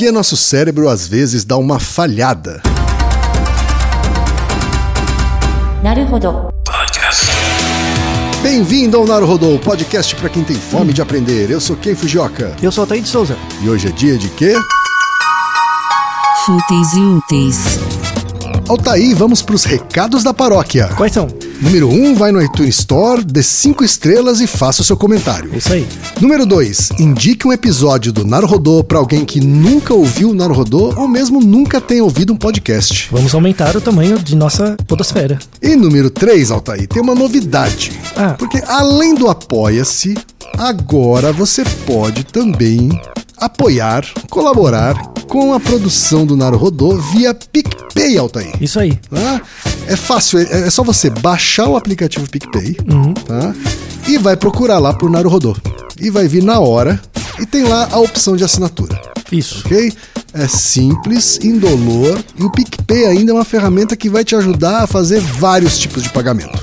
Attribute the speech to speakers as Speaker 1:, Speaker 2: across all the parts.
Speaker 1: porque nosso cérebro às vezes dá uma falhada.
Speaker 2: Naruhodo.
Speaker 1: Bem-vindo ao Naruhodo, podcast para quem tem fome de aprender. Eu sou Ken Fujioka.
Speaker 3: Eu sou Altair de Souza.
Speaker 1: E hoje é dia de quê?
Speaker 2: Fúteis e úteis.
Speaker 1: Altair, vamos para os recados da paróquia.
Speaker 3: Quais são?
Speaker 1: Número 1, um, vai no iTunes Store, dê 5 estrelas e faça o seu comentário.
Speaker 3: Isso aí.
Speaker 1: Número 2, indique um episódio do Naruhodô para alguém que nunca ouviu o Naruhodô ou mesmo nunca tenha ouvido um podcast.
Speaker 3: Vamos aumentar o tamanho de nossa podosfera.
Speaker 1: E número 3, Altair, tem uma novidade.
Speaker 3: Ah.
Speaker 1: Porque além do Apoia-se, agora você pode também apoiar, colaborar com a produção do Naruhodô via PicPay, Altair.
Speaker 3: Isso aí.
Speaker 1: tá? É fácil, é, é só você baixar o aplicativo PicPay, tá? E vai procurar lá por Naruhodô. E vai vir na hora e tem lá a opção de assinatura,
Speaker 3: Isso.
Speaker 1: ok? É simples, indolor e o PicPay ainda é uma ferramenta que vai te ajudar a fazer vários tipos de pagamento.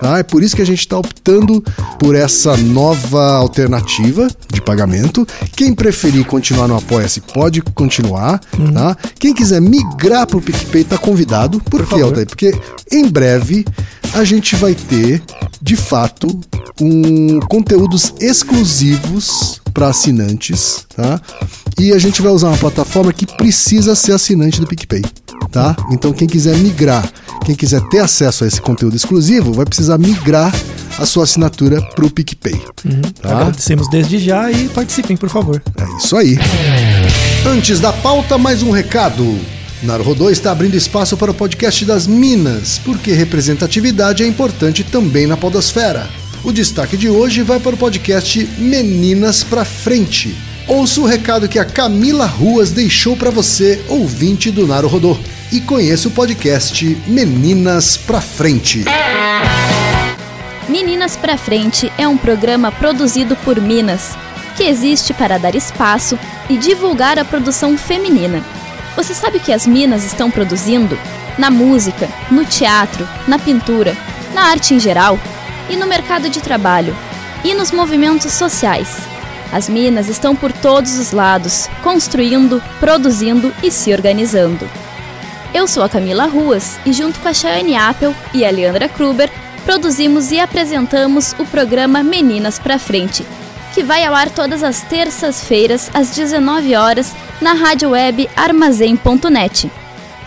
Speaker 1: tá? É por isso que a gente está optando por essa nova alternativa de pagamento. Quem preferir continuar no Apoia-se pode continuar. Tá? Quem quiser migrar para o PicPay está convidado. Por, quê,
Speaker 3: favor.
Speaker 1: Altair? Porque em breve a gente vai ter, de fato, um conteúdos exclusivos para assinantes, tá? E a gente vai usar uma plataforma que precisa ser assinante do PicPay, tá? Então quem quiser migrar, quem quiser ter acesso a esse conteúdo exclusivo, vai precisar migrar a sua assinatura para o PicPay, tá?
Speaker 3: Agradecemos desde já e participem, por favor.
Speaker 1: É isso aí. Antes da pauta, mais um recado. Naruhodô está abrindo espaço para o podcast das Minas, porque representatividade é importante também na podosfera. O destaque de hoje vai para o podcast Meninas pra Frente. Ouça o recado que a Camila Ruas deixou para você, ouvinte do Naruhodô, e conheça o podcast Meninas pra Frente.
Speaker 4: Meninas pra Frente é um programa produzido por Minas, que existe para dar espaço e divulgar a produção feminina. Você sabe o que as Minas estão produzindo? Na música, no teatro, na pintura, na arte em geral e no mercado de trabalho e nos movimentos sociais. As Minas estão por todos os lados, construindo, produzindo e se organizando. Eu sou a Camila Ruas e, junto com a Chayane Apple e a Leandra Kruber, produzimos e apresentamos o programa Meninas pra Frente, que vai ao ar todas as terças-feiras às 19 horas na rádio web armazém.net.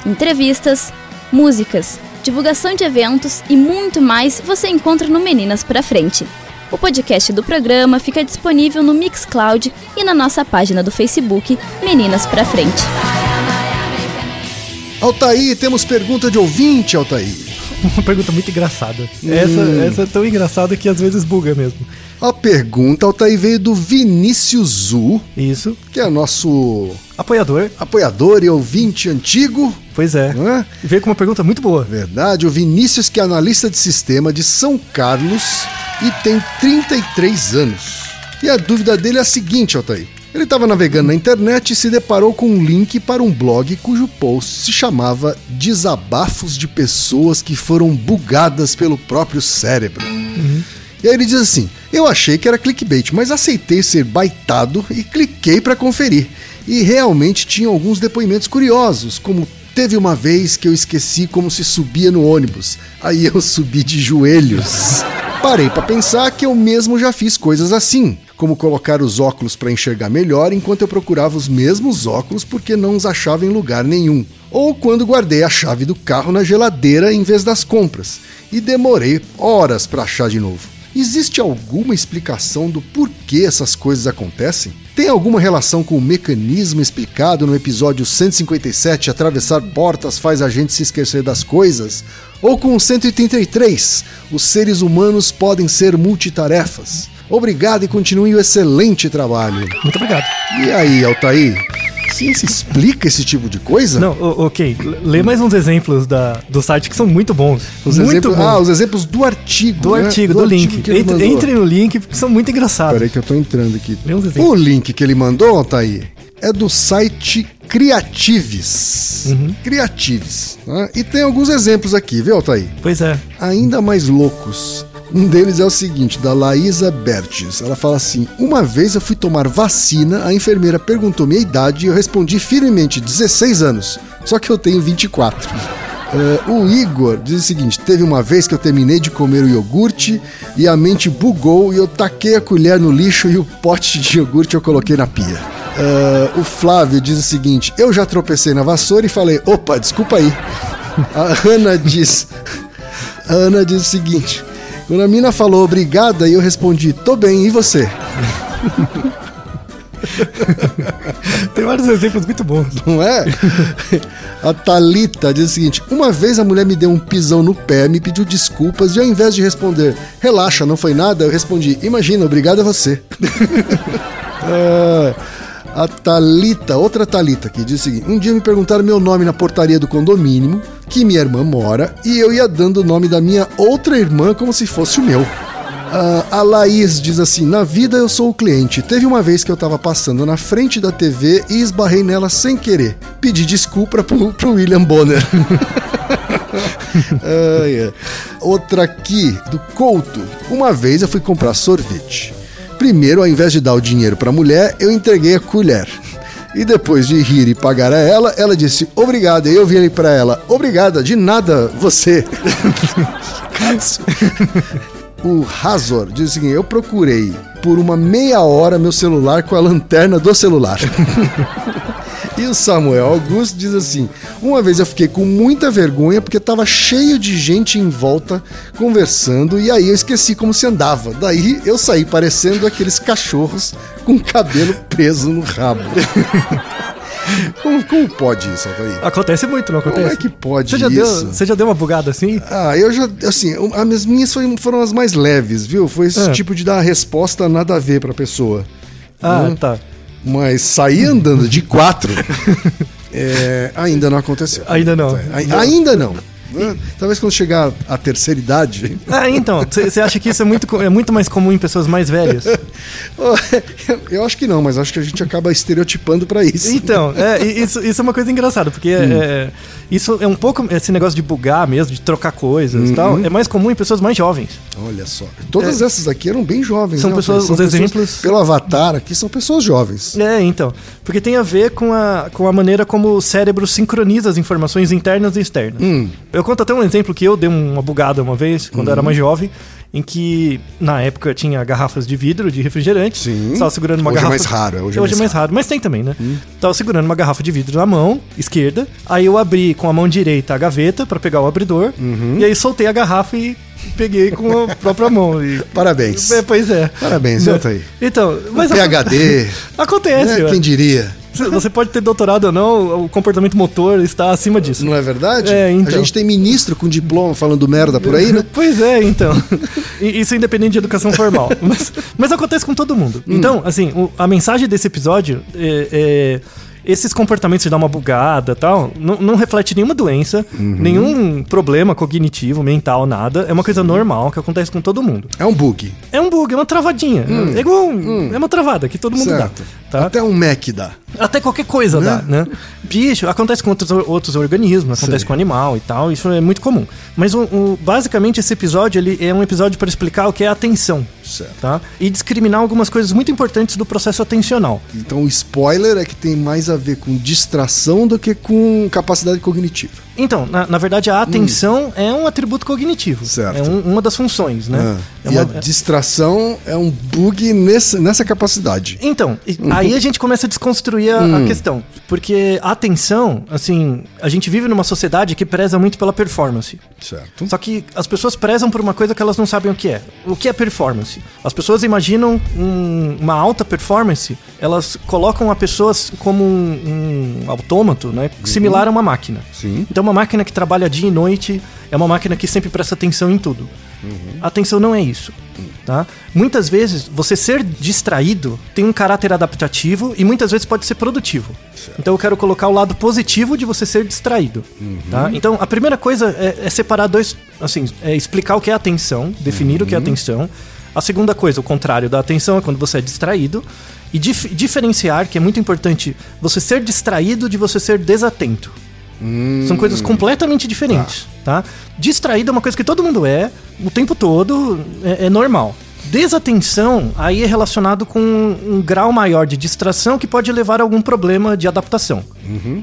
Speaker 4: Entrevistas, músicas, divulgação de eventos e muito mais você encontra no Meninas pra Frente. O podcast do programa fica disponível no Mixcloud e na nossa página do Facebook Meninas pra Frente.
Speaker 1: Altaí, temos pergunta de ouvinte, Altaí.
Speaker 3: Uma pergunta muito engraçada. Essa, essa é tão engraçada que às vezes buga mesmo.
Speaker 1: A pergunta, Altaí, veio do Vinícius Zu,
Speaker 3: Isso.
Speaker 1: que é nosso
Speaker 3: Apoiador.
Speaker 1: apoiador e ouvinte antigo,
Speaker 3: Pois é.
Speaker 1: né?
Speaker 3: E veio com uma pergunta muito boa.
Speaker 1: Verdade, o Vinícius, que é analista de sistema de São Carlos e tem 33 anos. E a dúvida dele é a seguinte, Altair. Ele estava navegando na internet e se deparou com um link para um blog cujo post se chamava Desabafos de pessoas que foram bugadas pelo próprio cérebro. E aí ele diz assim: Eu achei que era clickbait, mas aceitei ser baitado e cliquei para conferir. E realmente tinha alguns depoimentos curiosos, como teve uma vez que eu esqueci como se subia no ônibus. Aí eu subi de joelhos. Parei para pensar que eu mesmo já fiz coisas assim, como colocar os óculos para enxergar melhor enquanto eu procurava os mesmos óculos porque não os achava em lugar nenhum. Ou quando guardei a chave do carro na geladeira em vez das compras e demorei horas para achar de novo. Existe alguma explicação do porquê essas coisas acontecem? Tem alguma relação com o mecanismo explicado no episódio 157 Atravessar portas faz a gente se esquecer das coisas? Ou com o 183 Os seres humanos podem ser multitarefas? Obrigado e continue o excelente trabalho.
Speaker 3: Muito obrigado.
Speaker 1: E aí, Altair? Ciência explica esse tipo de coisa?
Speaker 3: Não, ok. Lê mais uns exemplos da, do site que são muito bons.
Speaker 1: Os
Speaker 3: muito
Speaker 1: exemplos,
Speaker 3: bons.
Speaker 1: ah, os exemplos do artigo.
Speaker 3: do
Speaker 1: né?
Speaker 3: artigo, do, link.
Speaker 1: que ele
Speaker 3: Entre, entre no link, porque são muito engraçados.
Speaker 1: Peraí que eu tô entrando aqui.
Speaker 3: Lê uns exemplos.
Speaker 1: O link que ele mandou, Altair, é do site Criatives.
Speaker 3: Uhum.
Speaker 1: Criatives. né? E tem alguns exemplos aqui, viu, Altair?
Speaker 3: Pois é.
Speaker 1: Ainda mais loucos. Um deles é o seguinte, da Laísa Bertes. Ela fala assim: Uma vez eu fui tomar vacina, a enfermeira perguntou minha idade e eu respondi firmemente: 16 anos. Só que eu tenho 24. Eh, o Igor diz o seguinte: teve uma vez que eu terminei de comer o iogurte e a mente bugou e eu taquei a colher no lixo e o pote de iogurte eu coloquei na pia. Eh, o Flávio diz o seguinte: eu já tropecei na vassoura e falei: opa, desculpa aí. A Ana diz: a Ana diz o seguinte: quando a mina falou obrigada, eu respondi: tô bem, e você?
Speaker 3: Tem vários exemplos muito bons.
Speaker 1: Não é? A Thalita diz o seguinte: Uma vez a mulher me deu um pisão no pé, me pediu desculpas e ao invés de responder, relaxa, não foi nada, eu respondi, imagina, obrigado a você. É, a Thalita, outra Thalita aqui, diz o seguinte: Um dia me perguntaram meu nome na portaria do condomínio, que minha irmã mora, e eu ia dando o nome da minha outra irmã como se fosse o meu. Ah, a Laís diz assim: Na vida eu sou o cliente. Teve uma vez que eu tava passando na frente da TV e esbarrei nela sem querer. Pedi desculpa pro, pro William Bonner. Ai, ai. Outra aqui, do Couto. Uma vez eu fui comprar sorvete. Primeiro, ao invés de dar o dinheiro pra mulher, eu entreguei a colher. E depois de rir e pagar a ela, ela disse obrigada. E eu virei pra ela: Obrigada, de nada, você. O Razor diz seguinte: Eu procurei por uma meia hora meu celular com a lanterna do celular. e o Samuel Augusto diz assim: Uma vez eu fiquei com muita vergonha porque tava cheio de gente em volta conversando e aí eu esqueci como se andava. Daí eu saí parecendo aqueles cachorros com cabelo preso no rabo. como, como pode isso, Altair?
Speaker 3: Acontece muito, não acontece?
Speaker 1: Como é que pode
Speaker 3: Você já,
Speaker 1: isso?
Speaker 3: deu, você já deu uma bugada assim?
Speaker 1: Ah, eu já, assim, as minhas foram as mais leves, viu? Foi esse
Speaker 3: É.
Speaker 1: tipo de dar resposta nada a ver pra pessoa.
Speaker 3: Ah,
Speaker 1: Hum.
Speaker 3: tá.
Speaker 1: Mas sair andando de quatro é, ainda não aconteceu.
Speaker 3: Ainda não.
Speaker 1: Ai- Ainda não. Né? Talvez quando chegar a terceira idade.
Speaker 3: Ah, então, você acha que isso é muito, é muito mais comum em pessoas mais velhas?
Speaker 1: Eu acho que não, mas acho que a gente acaba estereotipando pra isso.
Speaker 3: Então, é, isso, isso é uma coisa engraçada, porque
Speaker 1: Hum.
Speaker 3: é, isso é um pouco esse negócio de bugar mesmo, de trocar coisas
Speaker 1: Uhum.
Speaker 3: e tal, é mais comum em pessoas mais jovens.
Speaker 1: Olha só. Todas essas aqui eram bem jovens.
Speaker 3: São
Speaker 1: né?
Speaker 3: pessoas- os exemplos-
Speaker 1: Pelo avatar aqui, são pessoas jovens.
Speaker 3: É, então. Porque tem a ver com a, com a maneira como o cérebro sincroniza as informações internas e externas.
Speaker 1: Hum.
Speaker 3: Eu conto até um exemplo que eu dei uma bugada uma vez, quando eu era mais jovem, em que na época tinha garrafas de vidro de refrigerante.
Speaker 1: Sim.
Speaker 3: Estava segurando uma
Speaker 1: Hoje é
Speaker 3: garrafa.
Speaker 1: mais raro, hoje é
Speaker 3: Hoje
Speaker 1: mais
Speaker 3: é mais raro, mas tem também, né? Tava segurando uma garrafa de vidro na mão esquerda. Aí eu abri com a mão direita a gaveta pra pegar o abridor. E aí soltei a garrafa e peguei com a própria mão. E...
Speaker 1: Parabéns.
Speaker 3: É, pois é.
Speaker 1: Parabéns,
Speaker 3: Né?
Speaker 1: viu, Thaí?
Speaker 3: Então, mas
Speaker 1: PHD.
Speaker 3: acontece.
Speaker 1: né? Quem diria?
Speaker 3: Você pode ter doutorado ou não, o comportamento motor está acima disso.
Speaker 1: Não é verdade?
Speaker 3: É, então.
Speaker 1: A gente tem ministro com diploma falando merda por aí, né?
Speaker 3: Pois é, então. Isso é independente de educação formal. Mas, mas acontece com todo mundo.
Speaker 1: Hum.
Speaker 3: Então, assim, a mensagem desse episódio é. é, esses comportamentos de dar uma bugada e tal, não, não reflete nenhuma doença,
Speaker 1: Uhum.
Speaker 3: nenhum problema cognitivo, mental, nada. É uma coisa normal que acontece com todo mundo.
Speaker 1: É um bug.
Speaker 3: É um bug, é uma travadinha. É igual. um- É uma travada que todo mundo
Speaker 1: Hum. Certo.
Speaker 3: dá. Tá?
Speaker 1: Até um Mac dá.
Speaker 3: Até qualquer coisa
Speaker 1: Né?
Speaker 3: dá, né? Bicho, acontece com outros, outros organismos, acontece
Speaker 1: Sei.
Speaker 3: com animal e tal, isso é muito comum. Mas o, o- basicamente esse episódio ele é um episódio para explicar o que é atenção,
Speaker 1: Certo.
Speaker 3: tá? E discriminar algumas coisas muito importantes do processo atencional.
Speaker 1: Então o spoiler é que tem mais a ver com distração do que com capacidade cognitiva.
Speaker 3: Então, na, na verdade, a atenção é um atributo cognitivo.
Speaker 1: Hum. Certo.
Speaker 3: É um- uma das funções, né?
Speaker 1: Ah,
Speaker 3: É
Speaker 1: e
Speaker 3: uma-
Speaker 1: a distração é um bug nessa, nessa capacidade.
Speaker 3: Então, e- aí a gente começa a desconstruir a,
Speaker 1: Hum.
Speaker 3: a questão. Porque a atenção, assim, a gente vive numa sociedade que preza muito pela performance.
Speaker 1: Certo.
Speaker 3: Só que as pessoas prezam por uma coisa que elas não sabem o que é. O que é performance? As pessoas imaginam um- uma alta performance, elas colocam a pessoa como um, um autômato, né? Similar a uma máquina.
Speaker 1: Sim.
Speaker 3: Então, uma máquina que trabalha dia e noite é uma máquina que sempre presta atenção em tudo. A atenção não é isso. Tá? Muitas vezes, você ser distraído tem um caráter adaptativo e muitas vezes pode ser produtivo. Então, eu quero colocar o lado positivo de você ser distraído. Tá? Então, a primeira coisa é, é separar dois. Assim, é explicar o que é atenção, definir o que é atenção. A segunda coisa, o contrário da atenção, é quando você é distraído. E dif- diferenciar, que é muito importante, você ser distraído de você ser desatento. São coisas completamente diferentes. tá? Distraído é uma coisa que todo mundo é, o tempo todo, é, é normal. Desatenção aí é relacionado com um grau maior de distração que pode levar a algum problema de adaptação.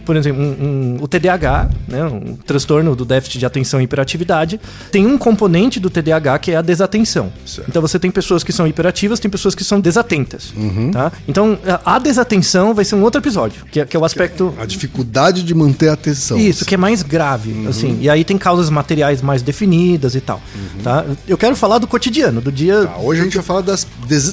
Speaker 3: Por exemplo, um- um- o TDAH, né, um transtorno do déficit de atenção e hiperatividade, tem um componente do TDAH que é a desatenção.
Speaker 1: Certo.
Speaker 3: Então você tem pessoas que são hiperativas, tem pessoas que são desatentas. Tá? Então a desatenção vai ser um outro episódio, que é, que é o aspecto
Speaker 1: A dificuldade de manter a atenção.
Speaker 3: isso, que é mais grave, assim. E aí tem causas materiais mais definidas e tal, tá? Eu quero falar do cotidiano, do dia
Speaker 1: Tá, hoje a gente vai falar das,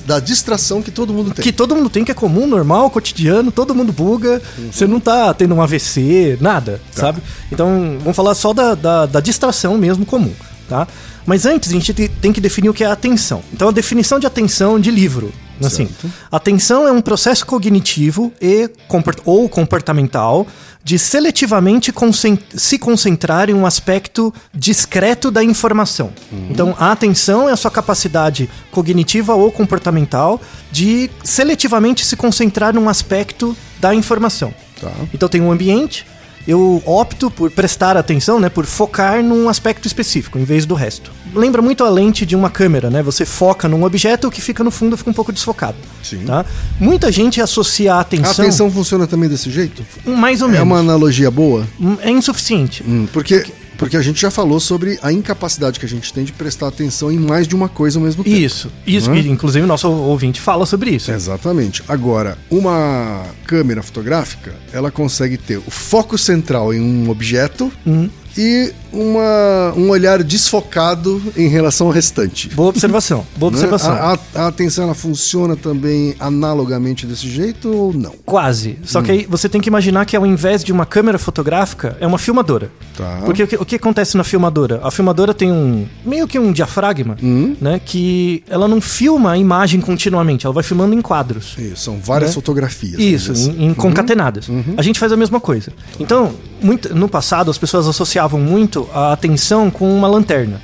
Speaker 1: da distração que todo mundo tem.
Speaker 3: que todo mundo tem, que é comum, normal, cotidiano, todo mundo buga, você não tá tendo um AVC, nada, sabe? Então, vamos falar só da, da, da distração mesmo comum, tá? Mas antes, a gente te- tem que definir o que é atenção. Então, a definição de atenção de livro, assim. Atenção é um processo cognitivo e comport ou comportamental de seletivamente concen- se concentrar em um aspecto discreto da informação. Então, a atenção é a sua capacidade cognitiva ou comportamental de seletivamente se concentrar num aspecto da informação.
Speaker 1: Tá.
Speaker 3: Então, tem um ambiente, eu opto por prestar atenção, né, por focar num aspecto específico, em vez do resto. Lembra muito a lente de uma câmera, né? Você foca num objeto, o que fica no fundo fica um pouco desfocado.
Speaker 1: Sim.
Speaker 3: Tá? Muita gente associa a atenção,
Speaker 1: A atenção funciona também desse jeito?
Speaker 3: mais ou
Speaker 1: É
Speaker 3: menos.
Speaker 1: uma analogia boa?
Speaker 3: É insuficiente.
Speaker 1: Hum, porque, porque a gente já falou sobre a incapacidade que a gente tem de prestar atenção em mais de uma coisa ao mesmo tempo.
Speaker 3: Isso, isso. E, Inclusive, o nosso ouvinte fala sobre isso.
Speaker 1: Exatamente. Agora, uma câmera fotográfica, ela consegue ter o foco central em um objeto
Speaker 3: Uhum.
Speaker 1: E uma, um olhar desfocado em relação ao restante.
Speaker 3: Boa observação. Boa
Speaker 1: né?
Speaker 3: observação.
Speaker 1: A, a- a atenção ela funciona também analogamente desse jeito ou não?
Speaker 3: Quase. Só
Speaker 1: Hum.
Speaker 3: que aí você tem que imaginar que ao invés de uma câmera fotográfica, é uma filmadora.
Speaker 1: Tá.
Speaker 3: Porque o que, o que acontece na filmadora? A filmadora tem um. meio que um diafragma,
Speaker 1: Hum.
Speaker 3: né? Que ela não filma a imagem continuamente, ela vai filmando em quadros.
Speaker 1: Isso, são várias
Speaker 3: Né?
Speaker 1: fotografias.
Speaker 3: Isso,
Speaker 1: dizer
Speaker 3: em, em concatenadas. A gente faz a mesma coisa. Então, muito, no passado, as pessoas associavam muito a atenção com uma lanterna.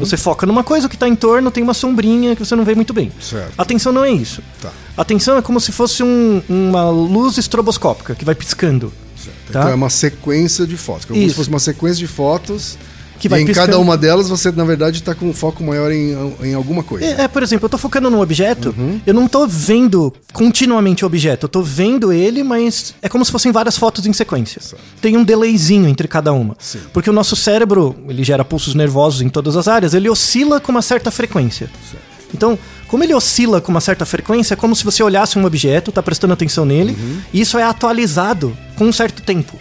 Speaker 3: Você foca numa coisa, o que está em torno tem uma sombrinha que você não vê muito bem.
Speaker 1: Certo.
Speaker 3: Atenção não é isso.
Speaker 1: Tá.
Speaker 3: Atenção é como se fosse um- uma luz estroboscópica que vai piscando.
Speaker 1: Certo.
Speaker 3: Tá?
Speaker 1: Então é uma sequência de fotos. Como
Speaker 3: Isso.
Speaker 1: se fosse uma sequência de fotos.
Speaker 3: Que
Speaker 1: e
Speaker 3: vai
Speaker 1: em
Speaker 3: piscando.
Speaker 1: cada uma delas você, na verdade, está com um foco maior em, em alguma coisa.
Speaker 3: É, é, por exemplo, eu tô focando num objeto,
Speaker 1: Uhum.
Speaker 3: eu não tô vendo continuamente o objeto, eu tô vendo ele, mas é como se fossem várias fotos em sequência. Tem um delayzinho entre cada uma.
Speaker 1: Sim.
Speaker 3: Porque o nosso cérebro, ele gera pulsos nervosos em todas as áreas, ele oscila com uma certa frequência. Então, como ele oscila com uma certa frequência, é como se você olhasse um objeto, tá prestando atenção nele, e isso é atualizado com um certo tempo.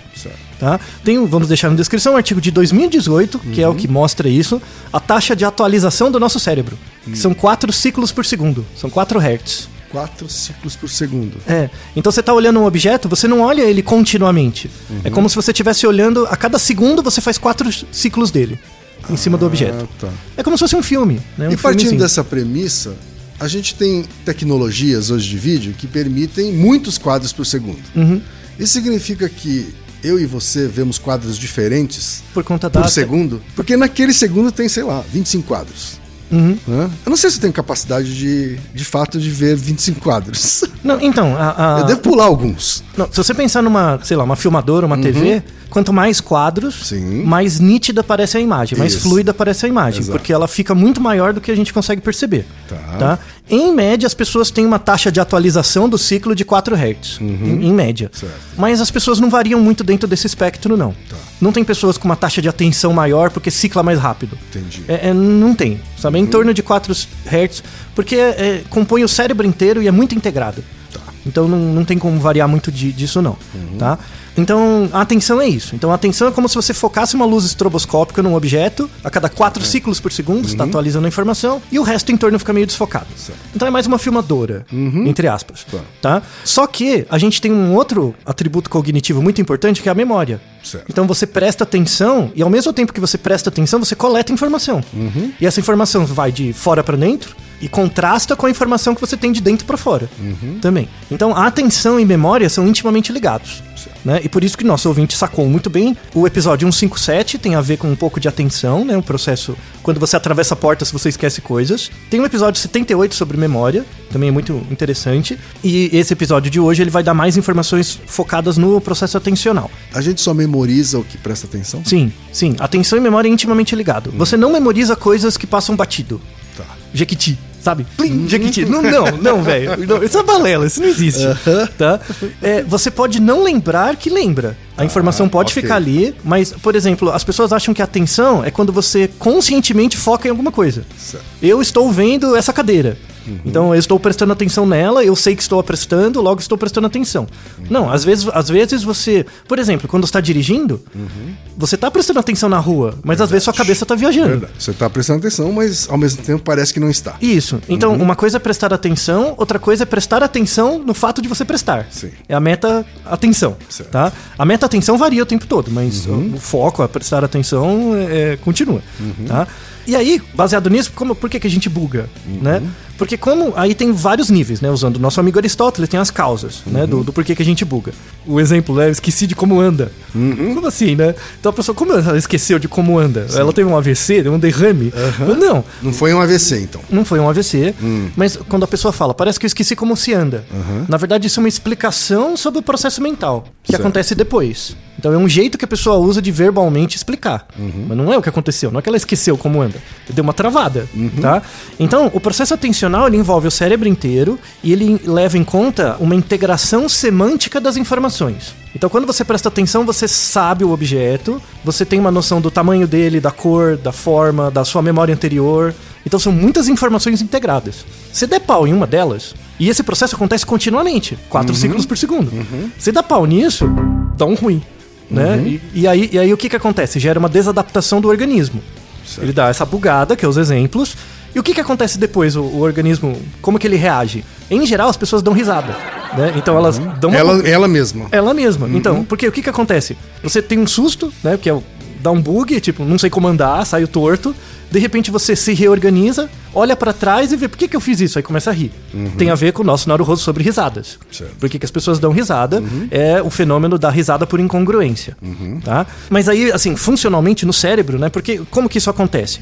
Speaker 3: Tá? Tem, vamos deixar na descrição um artigo de 2018, que é o que mostra isso, a taxa de atualização do nosso cérebro, que são 4 ciclos por segundo, são 4 Hz.
Speaker 1: Quatro ciclos por segundo.
Speaker 3: É, então você está olhando um objeto, você não olha ele continuamente. É como se você estivesse olhando, a cada segundo você faz 4 ciclos dele em cima do objeto.
Speaker 1: Ah, tá.
Speaker 3: É como se fosse um filme, né? Um
Speaker 1: E partindo dessa premissa, a gente tem tecnologias hoje de vídeo que permitem muitos quadros por segundo.
Speaker 3: Uhum.
Speaker 1: Isso significa que eu e você vemos quadros diferentes
Speaker 3: Por conta da
Speaker 1: por segundo? Porque naquele segundo tem, sei lá, 25 quadros.
Speaker 3: Uhum.
Speaker 1: Né? Eu não sei se eu tenho capacidade de, de fato, de ver 25 quadros.
Speaker 3: Não, então, a, a-
Speaker 1: Eu devo pular alguns.
Speaker 3: Não, se você pensar numa, sei lá, uma filmadora, uma TV, quanto mais quadros,
Speaker 1: Uhum. Sim.
Speaker 3: mais nítida parece a imagem, mais
Speaker 1: Isso.
Speaker 3: fluida parece a imagem,
Speaker 1: Exato.
Speaker 3: porque ela fica muito maior do que a gente consegue perceber.
Speaker 1: Tá.
Speaker 3: Em média, as pessoas têm uma taxa de atualização do ciclo de 4 Hz, em, em média.
Speaker 1: Uhum. Certo. Tá.
Speaker 3: Mas as pessoas não variam muito dentro desse espectro, não. Não tem pessoas com uma taxa de atenção maior porque cicla mais rápido.
Speaker 1: Entendi.
Speaker 3: É, é, não tem, sabe? É em torno de 4 Hz, porque é, compõe o cérebro inteiro e é muito integrado. Então não, não tem como variar muito de- disso, não. Tá? Então a atenção é isso. Então a atenção é como se você focasse uma luz estroboscópica num objeto a cada 4 ciclos por segundo, está atualizando a informação, e o resto em torno fica meio desfocado. Então é mais uma filmadora, entre aspas.
Speaker 1: Tá.
Speaker 3: Tá? Só que a gente tem um outro atributo cognitivo muito importante que é a memória.
Speaker 1: Certo.
Speaker 3: Então você presta atenção e ao mesmo tempo que você presta atenção, você coleta informação. E essa informação vai de fora para dentro e contrasta com a informação que você tem de dentro para fora também. Então a atenção e memória são intimamente ligados. Né? E por isso que nosso ouvinte sacou muito bem. O episódio 157 tem a ver com um pouco de atenção, né? O processo quando você atravessa a porta se você esquece coisas. Tem um episódio 78 sobre memória, também é muito interessante. E esse episódio de hoje ele vai dar mais informações focadas no processo atencional.
Speaker 1: A gente só memoriza o que presta atenção?
Speaker 3: Sim, sim. Atenção e memória é intimamente ligado. Você não memoriza coisas que passam batido.
Speaker 1: Tá.
Speaker 3: Jequiti. Sabe? Plim, Jequiti. Não, não, não, velho. Isso é balela, isso não existe. Tá? É, você pode não lembrar que lembra. A informação pode
Speaker 1: ok.
Speaker 3: ficar ali, mas, por exemplo, as pessoas acham que a atenção é quando você conscientemente foca em alguma coisa.
Speaker 1: Certo.
Speaker 3: Eu estou vendo essa cadeira. Então eu estou prestando atenção nela, eu sei que estou prestando, logo estou prestando atenção. Não, às vezes, às vezes você, por exemplo, quando está dirigindo, você está prestando atenção na rua, mas às vezes sua cabeça está viajando.
Speaker 1: Verdade. Você tá prestando atenção, mas ao mesmo tempo parece que não está.
Speaker 3: Isso. Então,
Speaker 1: Uhum.
Speaker 3: uma coisa é prestar atenção, outra coisa é prestar atenção no fato de você prestar.
Speaker 1: Sim.
Speaker 3: É a meta atenção,
Speaker 1: Certo.
Speaker 3: tá? A meta atenção varia o tempo todo, mas
Speaker 1: Uhum.
Speaker 3: o, o foco, a prestar atenção, é, continua,
Speaker 1: Uhum.
Speaker 3: tá? E aí, baseado nisso, como, por que, que a gente buga,
Speaker 1: Uhum.
Speaker 3: né? Porque como aí tem vários níveis, né? Usando o nosso amigo Aristóteles, tem as causas, né?
Speaker 1: Uhum.
Speaker 3: Do, do porquê que a gente buga. O exemplo, né? Eu esqueci de como anda.
Speaker 1: Uhum.
Speaker 3: Como assim, né? Então a pessoa, como ela esqueceu de como anda? Ela teve um AVC, um derrame? Não,
Speaker 1: Não foi um AVC, então.
Speaker 3: não foi um AVC,
Speaker 1: Hum.
Speaker 3: mas quando a pessoa fala, parece que eu esqueci como se anda. Na verdade, isso é uma explicação sobre o processo mental, que
Speaker 1: Certo.
Speaker 3: acontece depois. Então é um jeito que a pessoa usa de verbalmente explicar.
Speaker 1: Uhum.
Speaker 3: Mas não é o que aconteceu, não é que ela esqueceu como anda. Deu uma travada,
Speaker 1: Uhum.
Speaker 3: tá? Então, o processo atencional, ele envolve o cérebro inteiro e ele leva em conta uma integração semântica das informações. Então, quando você presta atenção, você sabe o objeto, você tem uma noção do tamanho dele, da cor, da forma, da sua memória anterior. Então, são muitas informações integradas. Se der pau em uma delas, e esse processo acontece continuamente, quatro ciclos por segundo. Se dá pau nisso, dá um ruim. Né? E, e aí, e aí o que, que acontece? Gera uma desadaptação do organismo.
Speaker 1: Certo.
Speaker 3: Ele dá essa bugada, que é os exemplos. E o que, que acontece depois? O, o organismo, como que ele reage? Em geral, as pessoas dão risada. Né? Então elas dão uma
Speaker 1: Ela, ela mesma.
Speaker 3: ela mesma. Então, porque o que que acontece? Você tem um susto, né? Que é dá um bug, tipo, não sei como andar, saiu torto. De repente você se reorganiza, olha pra trás e vê por que, que eu fiz isso. Aí começa a rir. Tem a ver com o nosso Naruhodo sobre risadas.
Speaker 1: Certo.
Speaker 3: Por que, que as pessoas dão risada? É o fenômeno da risada por incongruência. Tá? Mas aí, assim, funcionalmente no cérebro, né? Porque como que isso acontece?